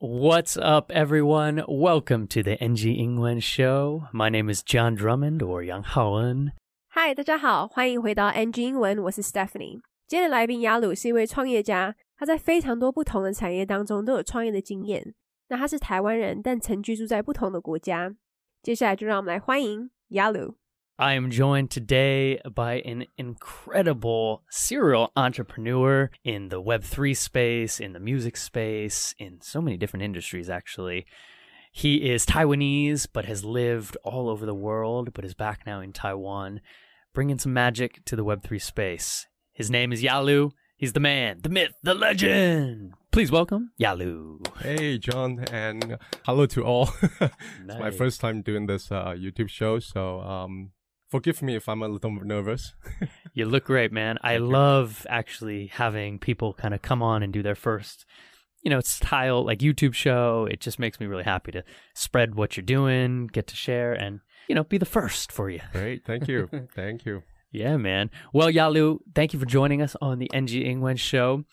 What's up, everyone? Welcome to the NG 英文 Show. My name is John Drummond or Yang Haoen. 嗨，大家好，欢迎回到 NG 英文，我是 Stephanie。今天的来宾雅鲁是一位创业家，他在非常多不同的产业当中都有创业的经验。那他是台湾人，但曾居住在不同的国家。接下来就让我们来欢迎雅鲁。 I am joined today by an incredible serial entrepreneur in the Web3 space, in the music space, in so many different industries, actually. He is Taiwanese, but has lived all over the world, but is back now in Taiwan, bringing some magic to the Web3 space. His name is Yalu. He's the man, the myth, the legend. Please welcome Yalu. Hey, John, and hello to all. it's my first time doing this uh, YouTube show, so um, forgive me if I'm a little nervous. You look great, man. I love actually having people kind of come on and do their first, you know, it's style like YouTube show. It just makes me really happy to spread what you're doing, get to share, and you know, be the first for you. Great, thank you, thank you. Yeah, man. Well, Yalu, thank you for joining us on the NG Ingwen show.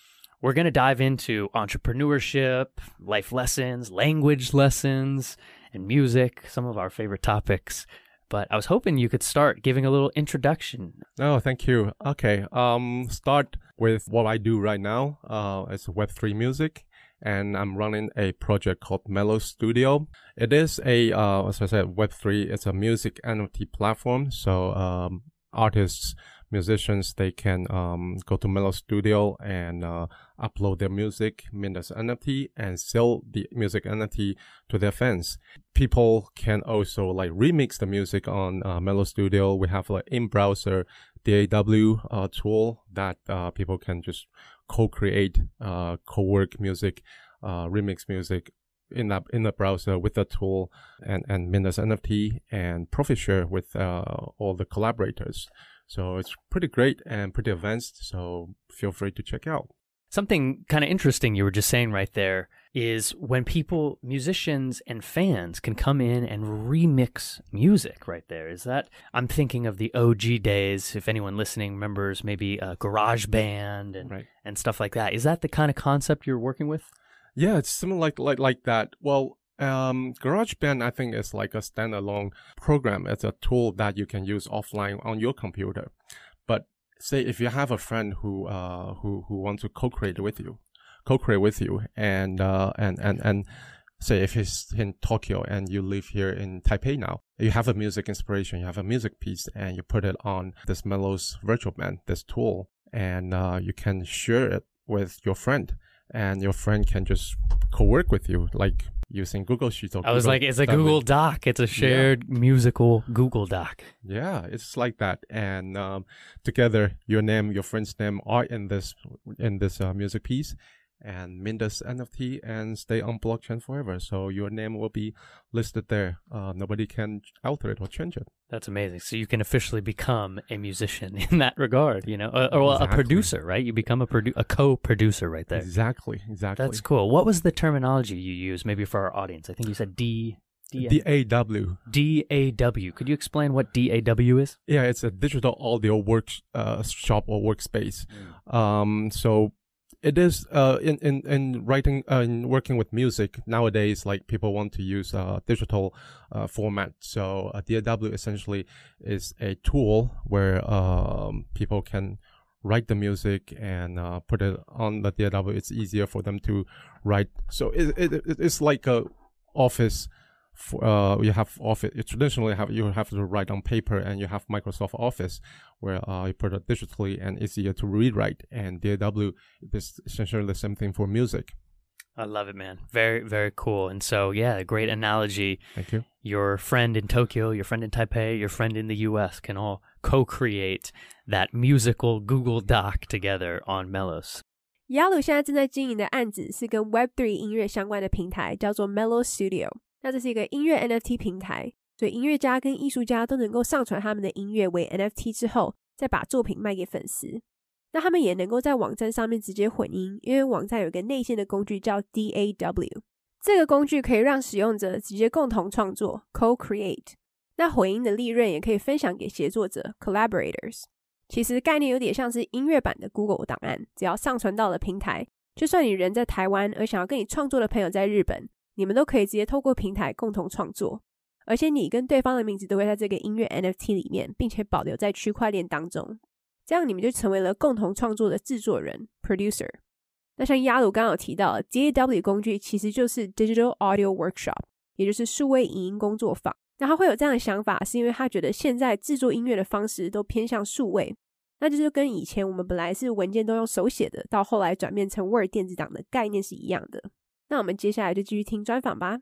We're going to dive into entrepreneurship, life lessons, language lessons, and music, some of our favorite topics. But I was hoping you could start giving a little introduction. Oh, thank you. Okay, um, start with what I do right now. Uh, it's Web3 music, and I'm running a project called Melos Studio. It is a, uh, as I said, Web3. It's a music NFT platform. So, um, artists, musicians, they can um, go to Melos Studio and uh, upload their music, mint as NFT, and sell the music NFT to their fans. People can also like remix the music on uh, Melos Studio. We have like in-browser DAW uh, tool that uh, people can just co-create, uh, co-work music, uh, remix music in that in the browser with the tool and and mint as NFT and profit share with uh, all the collaborators. So it's pretty great and pretty advanced. So feel free to check out. Something kind of interesting you were just saying right there is when people, musicians and fans can come in and remix music right there. Is that, I'm thinking of the OG days, if anyone listening remembers maybe a garage band and, Right. and stuff like that. Is that the kind of concept you're working with? Yeah, it's similar like like like that. Well, um, GarageBand I think is like a standalone program. It's a tool that you can use offline on your computer. But say if you have a friend who uh who who wants to co-create with you, co-create with you, and uh and and and say if he's in Tokyo and you live here in Taipei now, you have a music inspiration, you have a music piece, and you put it on this Melos virtual band, this tool, and uh, you can share it with your friend, and your friend can just co-work with you, like using Google Sheets. Or I was Google like, it's a. Google Doc. It's a shared musical Google Doc. Yeah, it's like that, and um, together, your name, your friend's name are in this in this uh, music piece, and mint this NFT and stay on blockchain forever. So your name will be listed there. Uh, nobody can alter it or change it. That's amazing. So you can officially become a musician in that regard, you know, or, or well, a producer, right? You become a produ- a co-producer right there. Exactly, exactly. That's cool. What was the terminology you used, maybe for our audience? I think you said D D D A W. D A W. Could you explain what D A W is? Yeah, it's a digital audio work uh, shop or workspace. Um, so it is uh, in in in writing uh, in working with music nowadays. Like people want to use uh, digital uh, format. So uh, DAW essentially is a tool where um, people can write the music and uh, put it on the DAW. It's easier for them to write. So it, it, it- it's like a office for, uh, you have office you traditionally have you have to write on paper and you have Microsoft Office where uh, you put it digitally and easier to rewrite and DAW is essentially the same thing for music. I love it, man. Very, very cool. And so, yeah, great analogy. Thank you. Your friend in Tokyo, your friend in Taipei, your friend in the US can all co create that musical Google Doc together on Melos. 雅鲁现在正在经营的案子是跟 Web3 音乐相关的平台，叫做 Melos Studio。那这是一个音乐 NFT 平台，所以音乐家跟艺术家都能够上传他们的音乐为 NFT 之后，再把作品卖给粉丝。那他们也能够在网站上面直接混音，因为网站有一个内线的工具叫 DAW。这个工具可以让使用者直接共同创作 （co-create）。那混音的利润也可以分享给协作者 （collaborators）。其实概念有点像是音乐版的 Google 档案，只要上传到了平台，就算你人在台湾，而想要跟你创作的朋友在日本，你们都可以直接透过平台共同创作。而且你跟对方的名字都会在这个音乐 NFT 里面，并且保留在区块链当中，这样你们就成为了共同创作的制作人 （producer）。那像亚鲁刚刚有提到，DAW 工具其实就是 Digital Audio Workshop，也就是数位影音工作坊。那他会有这样的想法，是因为他觉得现在制作音乐的方式都偏向数位，那就是跟以前我们本来是文件都用手写的，到后来转变成 Word 电子档的概念是一样的。那我们接下来就继续听专访吧。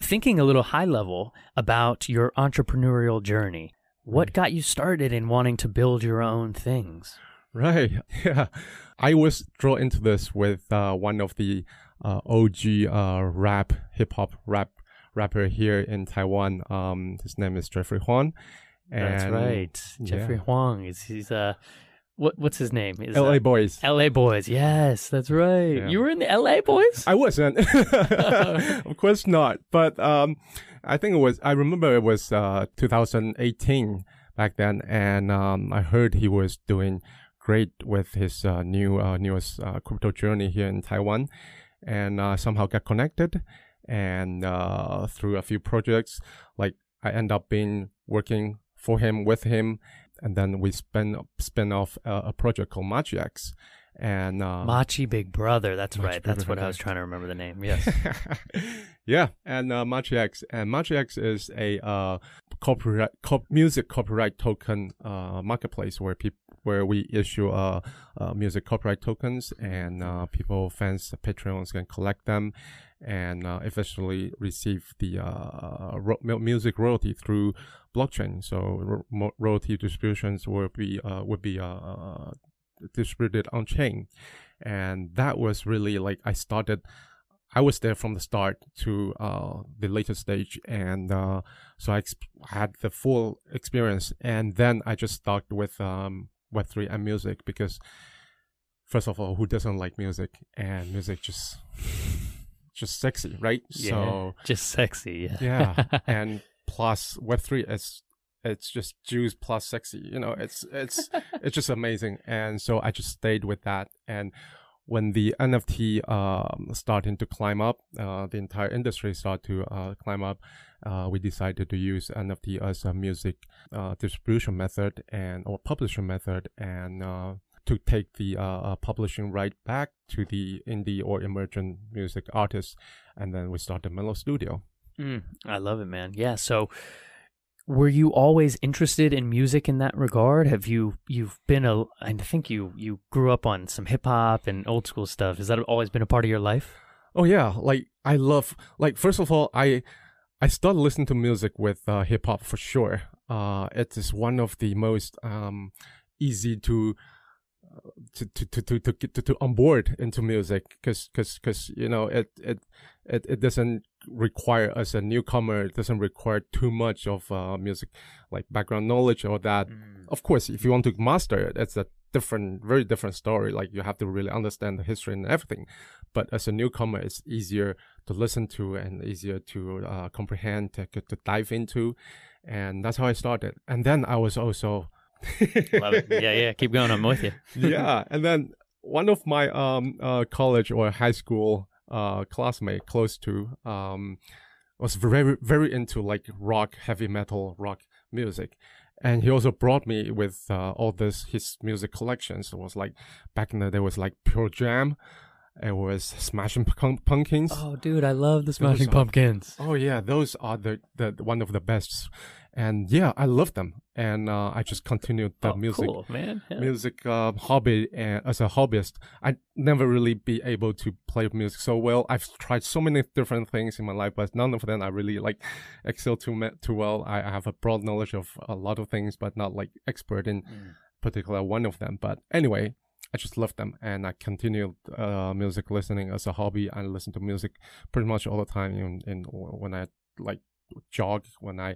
Thinking a little high level about your entrepreneurial journey, what got you started in wanting to build your own things? Right. Yeah. I was drawn into this with uh, one of the uh, OG uh, rap, hip hop rap rapper here in Taiwan. Um, his name is Jeffrey Huang. That's And- right. Jeffrey yeah. Huang is he's uh what what's his name? Is LA uh, Boys. LA Boys. Yes, that's right. Yeah. You were in the LA Boys? I wasn't. of course not. But um, I think it was. I remember it was uh, 2018 back then, and um, I heard he was doing great with his uh, new uh, newest uh, crypto journey here in Taiwan, and uh, somehow got connected, and uh, through a few projects, like I end up being working for him with him, and then we spin spin off a, a project called MachiX. And uh, Machi Big Brother. That's Machi right. Big That's what I was trying to remember the name. Yes. yeah, and uh, MachiX and MachiX is a uh, copyright cop- music copyright token uh, marketplace where people where we issue uh, uh, music copyright tokens and uh, people fans patrons can collect them and uh, eventually receive the uh, ro- music royalty through blockchain. So ro- royalty distributions will be uh, would be uh, distributed on chain, and that was really like I started. I was there from the start to uh, the later stage, and uh, so I exp- had the full experience. And then I just stuck with um, Web three and music because, first of all, who doesn't like music? And music just just sexy, right? Yeah. So Just sexy. yeah, and plus Web three is it's just Jews plus sexy. You know, it's it's it's just amazing. And so I just stayed with that. And when the NFT um, starting to climb up, uh, the entire industry started to uh, climb up. Uh, we decided to use NFT as a music uh, distribution method and or publishing method, and uh, to take the uh, uh, publishing right back to the indie or emergent music artists, and then we started Melos Studio. Mm, I love it, man. Yeah. So, were you always interested in music in that regard? Have you you've been a? I think you you grew up on some hip hop and old school stuff. Has that always been a part of your life? Oh yeah, like I love like first of all, I I started listening to music with uh, hip hop for sure. Uh, it is one of the most um easy to to to to to to get to, to onboard into music because because because you know it it it it doesn't require as a newcomer it doesn't require too much of uh music like background knowledge or that. Of course if you want to master it it's a different very different story like you have to really understand the history and everything. But as a newcomer it's easier to listen to and easier to uh, comprehend to, to dive into and that's how i started. And then i was also Love it. Yeah, yeah. Keep going. I'm with you. yeah and then one of my um uh college or high school uh classmate close to um was very very into like rock heavy metal rock music and he also brought me with uh, all this his music collections it was like back in the day was like Pearl Jam it was smashing pumpkins Oh, dude, I love the Smashing are- Pumpkins. Oh yeah, those are the, the one of the best, and yeah, I love them, and uh, I just continued the oh, music cool, man. Yeah. music uh, hobby and as a hobbyist. I never really be able to play music so well. I've tried so many different things in my life, but none of them I really like excel too too well. I, I have a broad knowledge of a lot of things, but not like expert in particular one of them. But anyway. I just love them, and I continued uh, music listening as a hobby. I listen to music pretty much all the time. In, in when I like jog, when I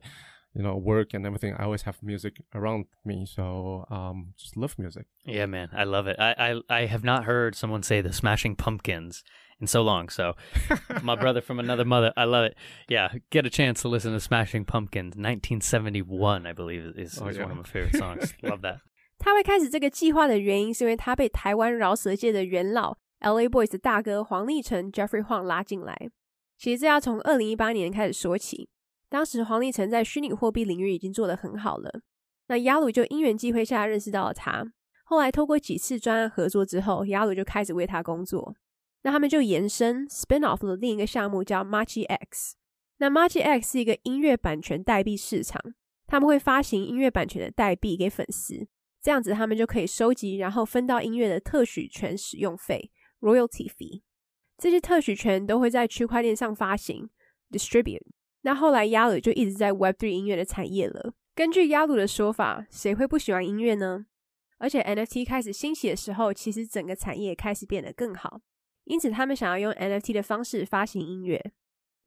you know work and everything, I always have music around me. So um, just love music. Yeah, man, I love it. I, I I have not heard someone say the Smashing Pumpkins in so long. So, my brother from another mother, I love it. Yeah, get a chance to listen to Smashing Pumpkins, 1971, I believe is, is Oh, one yeah. of my favorite songs. love that. 他会开始这个计划的原因，是因为他被台湾饶舌界的元老 L.A. Boys 的大哥黄立成 Jeffrey Huang 拉进来。其实这要从二零一八年开始说起， 当时黄立成在虚拟货币领域已经做得很好了。那亚鲁就因缘际会下认识到了他，后来透过几次专案合作之后，亚鲁就开始为他工作。那他们就延伸 spin off 的另一个项目叫 Marchi X。那 Marchi X 是一个音乐版权代币市场，他们会发行音乐版权的代币给粉丝，这样子他们就可以收集，然后分到音乐的特许权使用费 royalty fee。这些特许权都会在区块链上发行 distribute。那后来亚鲁就一直在 Web3 音乐的产业了。根据亚鲁的说法，谁会不喜欢音乐呢？而且 NFT 开始兴起的时候，其实整个产业开始变得更好。因此，他们想要用 NFT 的方式发行音乐。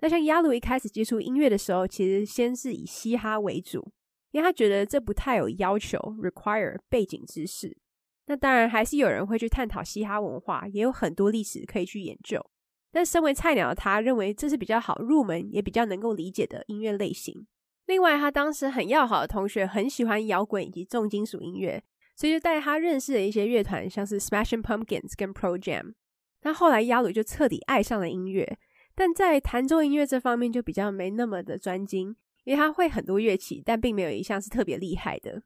那像亚鲁一开始接触音乐的时候，其实先是以嘻哈为主，因为他觉得这不太有要求 （require） 背景知识。那当然还是有人会去探讨嘻哈文化，也有很多历史可以去研究。但身为菜鸟的他，认为这是比较好入门，也比较能够理解的音乐类型。另外，他当时很要好的同学很喜欢摇滚以及重金属音乐，所以就带他认识了一些乐团，像是 Smashing Pumpkins 跟 Pro Jam。那后来，亚鲁就彻底爱上了音乐，但在弹奏音乐这方面就比较没那么的专精，因为他会很多乐器，但并没有一项是特别厉害的。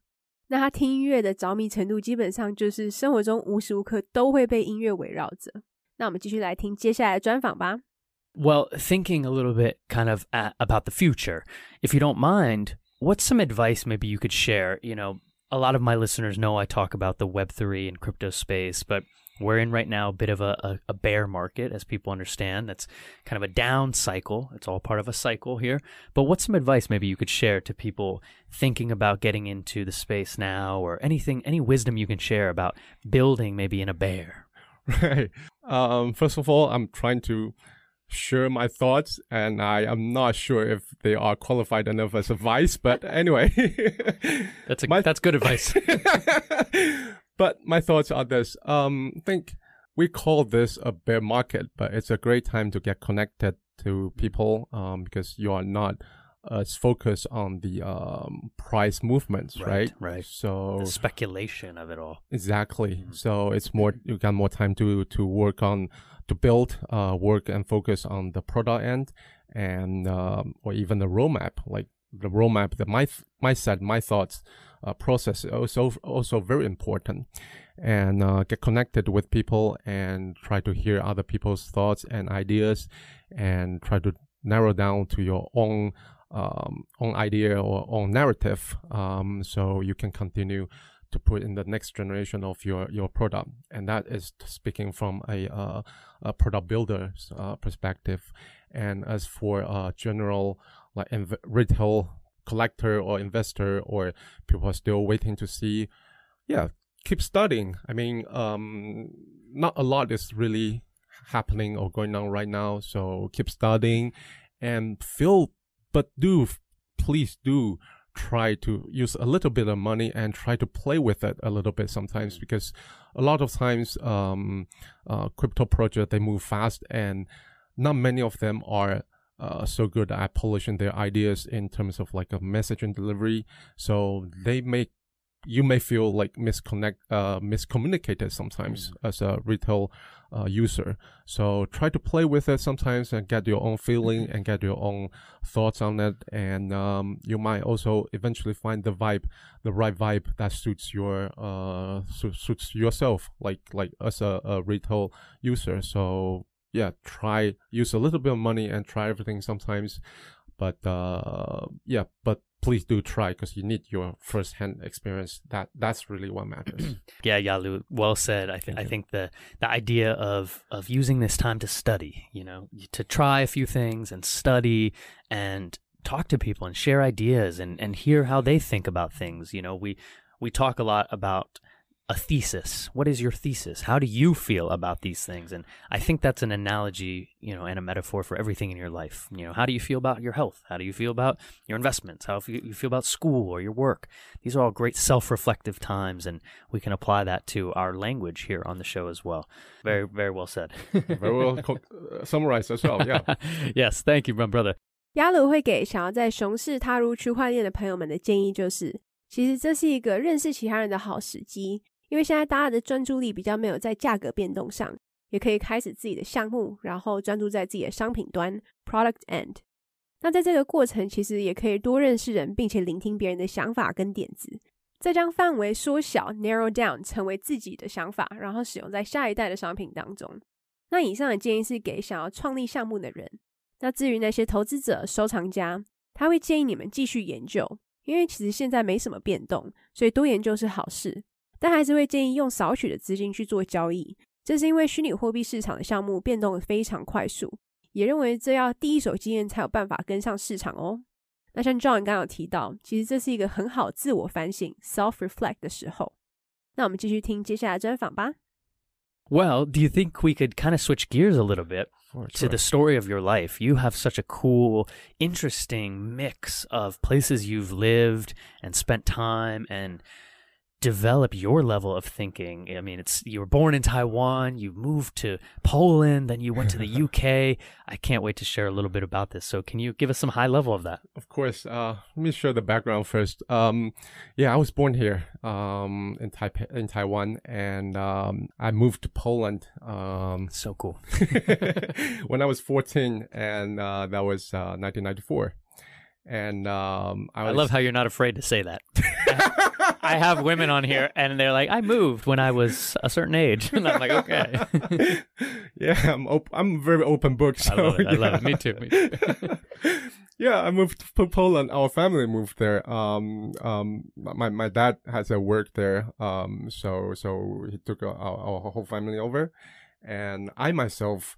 那他听音乐的着迷程度，基本上就是生活中无时无刻都会被音乐围绕着。那我们继续来听接下来的专访吧。Well, thinking a little bit kind of uh, about the future, if you don't mind, what's some advice maybe you could share? You know, a lot of my listeners know I talk about the Web3 and crypto space, but we're in right now a bit of a, a, a, bear market, as people understand. That's kind of a down cycle. It's all part of a cycle here. But what's some advice maybe you could share to people thinking about getting into the space now, or anything, any wisdom you can share about building maybe in a bear? Right. Um, first of all, I'm trying to share my thoughts, and I am not sure if they are qualified enough as advice. But anyway, that's a, my, that's good advice. but my thoughts are this: um, I think we call this a bear market, but it's a great time to get connected to people um, because you are not as focused on the um, price movements, right? Right. right. So the speculation of it all. Exactly. Mm-hmm. So it's more you got more time to to work on to build, uh, work and focus on the product end and um, or even the roadmap, like the roadmap, the my my set, my thoughts uh, process is also also very important, and uh, get connected with people and try to hear other people's thoughts and ideas, and try to narrow down to your own um, own idea or own narrative, um, so you can continue to put in the next generation of your your product. And that is speaking from a, uh, a product builder's uh, perspective. And as for a general like inv- retail collector or investor or people are still waiting to see yeah keep studying. I mean um, not a lot is really happening or going on right now. So keep studying and feel but do please do try to use a little bit of money and try to play with it a little bit sometimes mm. because a lot of times um, uh, crypto projects they move fast and not many of them are uh, so good at polishing their ideas in terms of like a message and delivery so they make you may feel like misconnect uh, miscommunicated sometimes mm. as a retail uh, user. So try to play with it sometimes and get your own feeling mm-hmm. and get your own thoughts on it. And um, you might also eventually find the vibe, the right vibe that suits your uh, su- suits yourself, like like as a, a retail user. So yeah, try use a little bit of money and try everything sometimes. But uh, yeah, but please do try because you need your first-hand experience. That that's really what matters. yeah, Yalu, well said. I think I think the the idea of of using this time to study, you know, to try a few things and study and talk to people and share ideas and and hear how they think about things. You know, we we talk a lot about a thesis. What is your thesis? How do you feel about these things? And I think that's an analogy, you know, and a metaphor for everything in your life. You know, how do you feel about your health? How do you feel about your investments? How do you feel about school or your work? These are all great self-reflective times, and we can apply that to our language here on the show as well. Very, very well said. very well co- uh, summarized as well. Yeah. yes, thank you, my brother. 亚鲁会给想要在熊市踏入区块链的朋友们的建议就是，其实这是一个认识其他人的好时机。 因为现在大家的专注力比较没有在价格变动上，也可以开始自己的项目，然后专注在自己的商品端 （product end）。那在这个过程，其实也可以多认识人，并且聆听别人的想法跟点子，再将范围缩小 （narrow down） 成为自己的想法，然后使用在下一代的商品当中。那以上的建议是给想要创立项目的人。那至于那些投资者、收藏家，他会建议你们继续研究，因为其实现在没什么变动，所以多研究是好事。但还是会建议用少许的资金去做交易，这是因为虚拟货币市场的项目变动非常快速，也认为这要第一手经验才有办法跟上市场哦。那像 John 刚刚有提到，其实这是一个很好自我反省 （self reflect） 的时候。那我们继续听接下来专访吧。Well, do you think we could kind of switch gears a little bit Sure, to the story of your life? You have such a cool, interesting mix of places you've lived and spent time and develop your level of thinking. I mean, it's you were born in Taiwan, you moved to Poland, then you went to the UK. I can't wait to share a little bit about this. So, can you give us some high level of that? Of course. Uh, let me share the background first. Um, yeah, I was born here um, in Taipei, in Taiwan, and um, I moved to Poland um, So cool. when I was 14, and uh, that was uh, 1994. And um, I, I love how you're not afraid to say that. I have women on here and they're like, I moved when I was a certain age. And I'm like, okay. yeah, I'm op- I'm very open book. So, I love it. I love it. Me too. Me too. yeah, I moved to Poland. Our family moved there. Um, um, my my dad has a work there. Um, so so he took our, our whole family over, and I myself,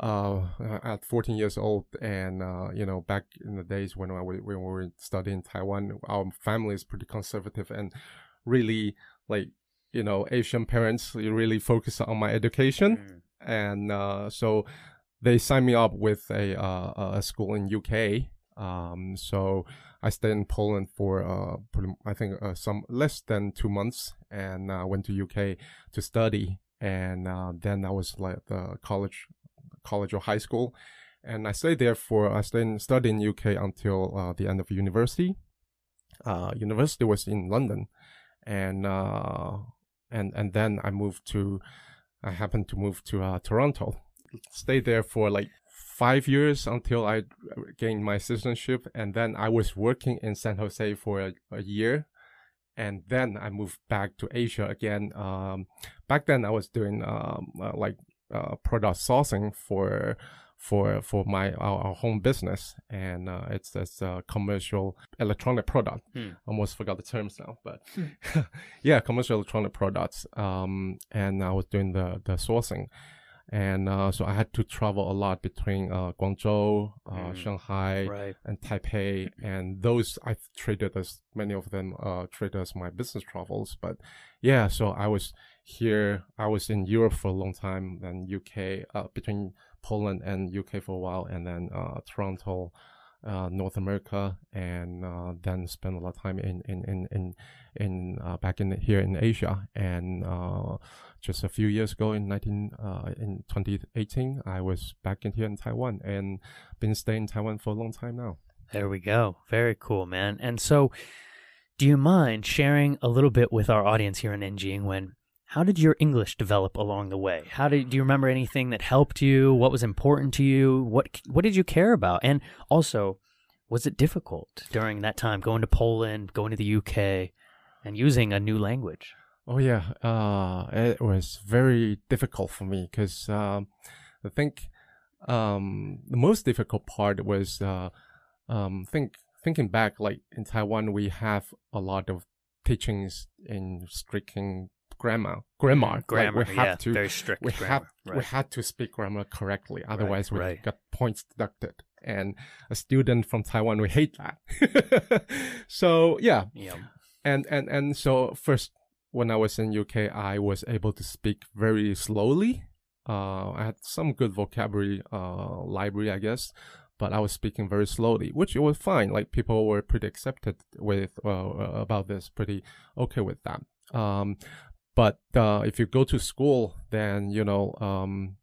uh, at 14 years old, and uh, you know, back in the days when I when we were studying in Taiwan, our family is pretty conservative and really like you know Asian parents really focus on my education, and uh, so they signed me up with a uh, a school in UK. Um, so I stayed in Poland for uh, pretty, I think uh, some less than two months, and uh, went to UK to study. And uh, then I was like the college, college or high school, and I stayed there for I stayed in, studied in UK until uh, the end of university. Uh, university was in London, and uh, and and then I moved to, I happened to move to uh, Toronto stayed there for like five years until I gained my citizenship, and then I was working in San Jose for a, a year, and then I moved back to Asia again. Um, back then I was doing um, uh, like uh, product sourcing for for for my our, our home business, and uh, it's it's a commercial electronic product. Hmm. Almost forgot the terms now, but yeah, commercial electronic products. Um, and I was doing the the sourcing and uh, so I had to travel a lot between uh, Guangzhou, uh, Mm. Shanghai, Right. and Taipei, and those I treated as many of them uh, treated as my business travels. But yeah, so I was here. I was in Europe for a long time, then UK, uh, between Poland and UK for a while, and then uh, Toronto. Uh, North America, and uh, then spent a lot of time in in in in, in uh, back in here in Asia, and uh, just a few years ago in 19 uh, in 2018 i was back in here in taiwan and been staying in taiwan for a long time now There we go. Very cool, man. And so, do you mind sharing a little bit with our audience here in NGing when how did your English develop along the way? How did do you remember anything that helped you? What was important to you? What what did you care about? And also, was it difficult during that time going to Poland, going to the UK, and using a new language? Oh yeah uh it was very difficult for me because um i think um the most difficult part was uh um think thinking back like in taiwan we have a lot of teachings in speaking grammar grammar Like, Grammar, we have yeah, to very strict we grammar. have we right. had to speak grammar correctly otherwise we right. got points deducted and a student from taiwan we hate that so yeah yeah. and and and so first when i was in uk i was able to speak very slowly. Uh i had some good vocabulary uh library i guess but i was speaking very slowly which was fine. Like people were pretty accepted with uh, about this pretty okay with that. Um but uh, if you go to school then you know um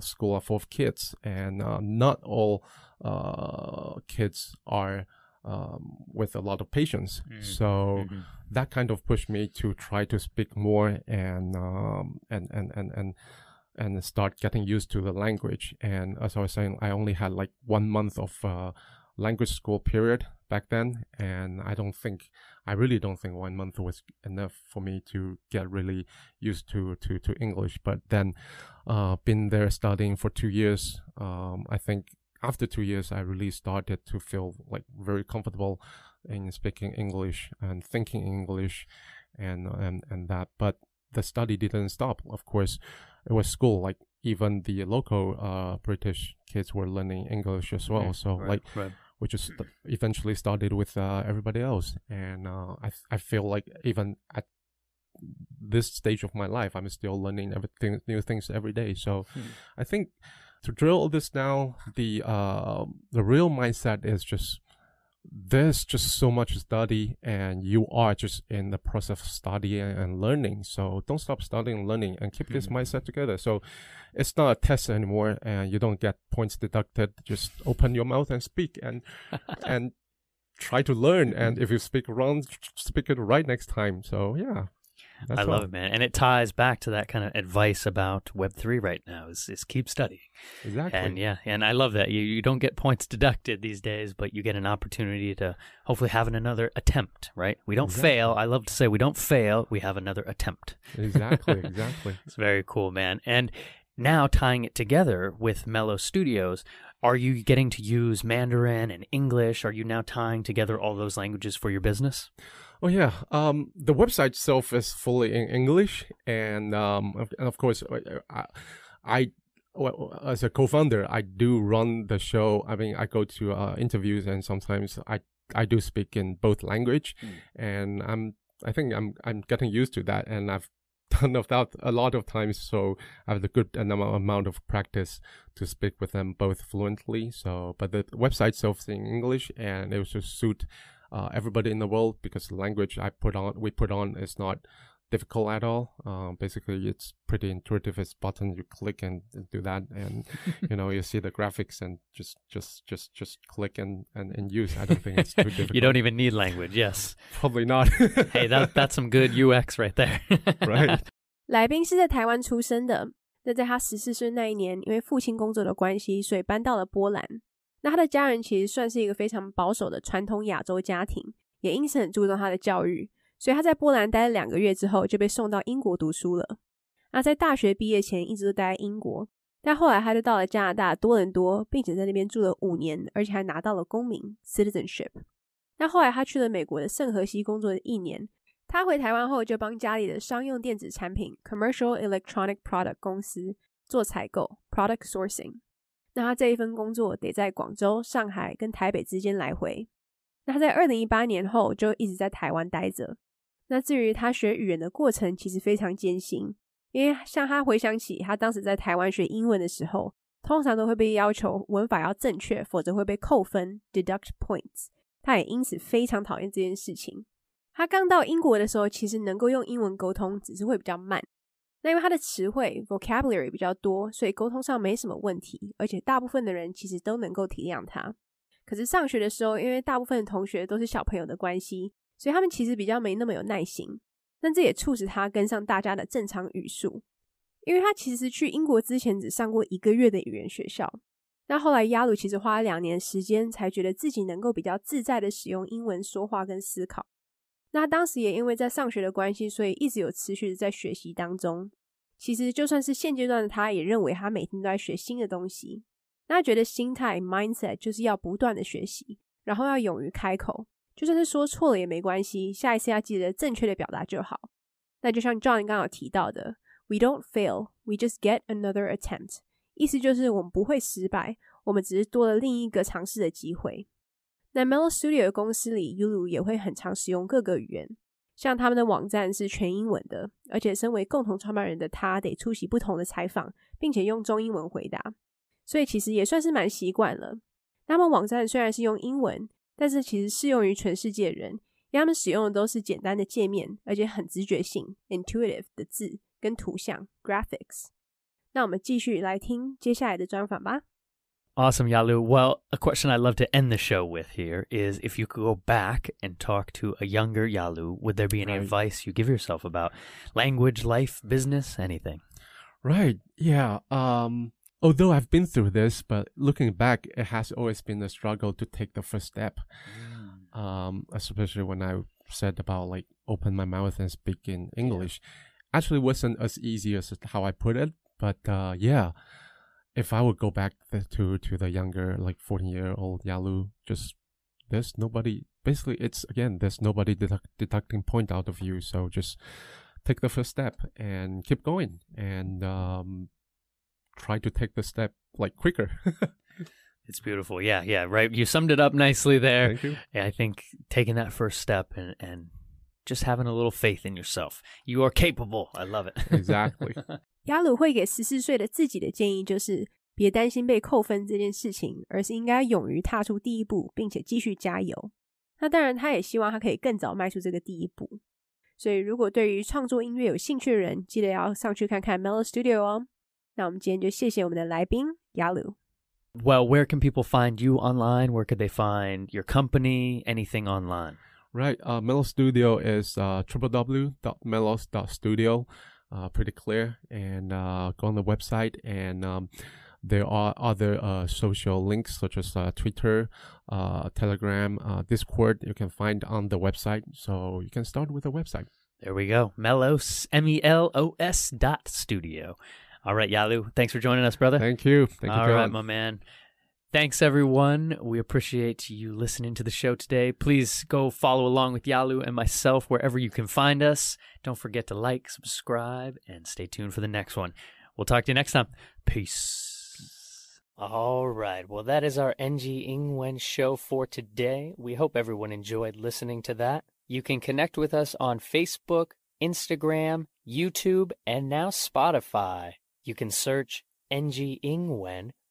school are full of kids and uh, not all uh, kids are um, with a lot of patience Mm. so Mhm. that kind of pushed me to try to speak more and um and and and and and start getting used to the language. And as I was saying, I only had like one month of uh, language school period back then, and I don't think I really don't think one month was enough for me to get really used to to to English. But then, uh, been there studying for two years, um, I think after two years, I really started to feel like very comfortable in speaking English and thinking English, and and and that. But the study didn't stop. Of course, it was school. Like even the local uh, British kids were learning English as well. So right, like right. we just eventually started with uh, everybody else, and uh, I I feel like even at this stage of my life, I'm still learning everything new things every day. So Hmm. I think to drill this down, the uh, the real mindset is just there's just so much study and you are just in the process of studying and learning. So don't stop studying and learning and keep this Mhm. mindset together. So it's not a test anymore and you don't get points deducted. Just open your mouth and speak and and try to learn. And if you speak wrong speak it right next time. So yeah that's I all. love it, man. And it ties back to that kind of advice about Web3 right now is, is keep studying. exactly And yeah, and I love that. You, you don't get points deducted these days, but you get an opportunity to hopefully have another attempt, right? We don't Exactly. fail. I love to say we don't fail. We have another attempt. exactly exactly It's very cool, man. And now tying it together with Melos Studios, are you getting to use Mandarin and English? Are you now tying together all those languages for your business? Oh yeah, um, the website itself is fully in English, and um, of- and of course, I, I well, as a co-founder, I do run the show. I mean, I go to uh, interviews, and sometimes I I do speak in both language, Mm. and I'm I think I'm I'm getting used to that, and I've done of that a lot of times, so I have a good amount of practice to speak with them both fluently. So, but the website itself is in English, and it was to suit uh, everybody in the world because the language I put on, we put on, is not difficult at all. Um, basically, it's pretty intuitive. It's button you click and, and do that, and you know you see the graphics and just just just just click and and, and use. I don't think it's too difficult. you don't even need language. Yes. probably not. Hey, that that's some good UX right there. right. 来宾是在台湾出生的，那在他十四岁那一年，因为父亲工作的关系，所以搬到了波兰。 那他的家人其实算是一个非常保守的传统亚洲家庭，也因此很注重他的教育。所以他在波兰待了两个月之后，就被送到英国读书了。那在大学毕业前，一直都待在英国，但后来他就到了加拿大多伦多，并且在那边住了五年，而且还拿到了公民 citizenship。那后来他去了美国的圣荷西工作了一年，他回台湾后，就帮家里的商用电子产品 （Commercial Electronic Product） 公司做采购 （Product Sourcing）。那他这一份工作得在广州、上海跟台北之间来回。那他在二零一八年后就一直在台湾待着。那至于他学语言的过程，其实非常艰辛，因为像他回想起他当时在台湾学英文的时候，通常都会被要求文法要正确，否则会被扣分 （deduct points）。他也因此非常讨厌这件事情。他刚到英国的时候，其实能够用英文沟通，只是会比较慢。那因为他的词汇 vocabulary 比较多，所以沟通上没什么问题，而且大部分的人其实都能够体谅他。可是上学的时候，因为大部分的同学都是小朋友的关系，所以他们其实比较没那么有耐心。但这也促使他跟上大家的正常语速，因为他其实去英国之前只上过一个月的语言学校。那后来亚鲁其实花了两年时间，才觉得自己能够比较自在的使用英文说话跟思考。那当时也因为在上学的关系，所以一直有持续的在学习当中。其实就算是现阶段的他，也认为他每天都在学新的东西。那他觉得心态 mindset 就是要不断的学习，然后要勇于开口，就算是说错了也没关系，下一次要记得正确的表达就好。那就像 John 刚好提到的，We don't fail, we just get another attempt。意思就是我们不会失败，我们只是多了另一个尝试的机会。那 Melo Studio 的公司里，Ulu 也会很常使用各个语言，像他们的网站是全英文的，而且身为共同创办人的他得出席不同的采访，并且用中英文回答，所以其实也算是蛮习惯了。他们网站虽然是用英文，但是其实适用于全世界人，因为他们使用的都是简单的界面，而且很直觉性 （intuitive） 的字跟图像 （graphics）。那我们继续来听接下来的专访吧。Awesome, Yalu. Well, a question I'd love to end the show with here is if you could go back and talk to a younger Yalu, would there be any Right. advice you give yourself about language, life, business, anything? Right. Yeah. Um, although I've been through this, but looking back, it has always been a struggle to take the first step. Um, especially when I said about like open my mouth and speak in English. Actually, wasn't as easy as how I put it, but uh, yeah. If I would go back th- to to the younger, like fourteen year old Yalu, just there's nobody. Basically, it's again, there's nobody deduct, deducting point out of you. So just take the first step and keep going, and um, try to take the step like quicker. It's beautiful. Yeah, yeah, right. You summed it up nicely there. Thank you. Yeah, I think taking that first step and, and just having a little faith in yourself. You are capable. I love it. Exactly. 雅鲁会给十四岁的自己的建议就是：别担心被扣分这件事情，而是应该勇于踏出第一步，并且继续加油。那当然，他也希望他可以更早迈出这个第一步。所以，如果对于创作音乐有兴趣的人，记得要上去看看 Mellow Studio 哦。那我们今天就谢谢我们的来宾雅鲁。well, where can people find you online? Where could they find your company? Anything online? Right. Uh, Mellow Studio is uh, www.mellows.studio. Uh, pretty clear. And uh, go on the website. And um, there are other uh, social links such as uh, Twitter, uh, Telegram, uh, Discord. You can find on the website. So you can start with the website. There we go. Melos, M E L O S dot studio. All right, Yalu, thanks for joining us, brother. Thank you. Thank you, All right, my man. Thanks, everyone. We appreciate you listening to the show today. Please go follow along with Yalu and myself wherever you can find us. Don't forget to like, subscribe, and stay tuned for the next one. We'll talk to you next time. Peace. All right. Well, that is our NG Ingwen show for today. We hope everyone enjoyed listening to that. You can connect with us on Facebook, Instagram, YouTube, and now Spotify. You can search NG Ingwen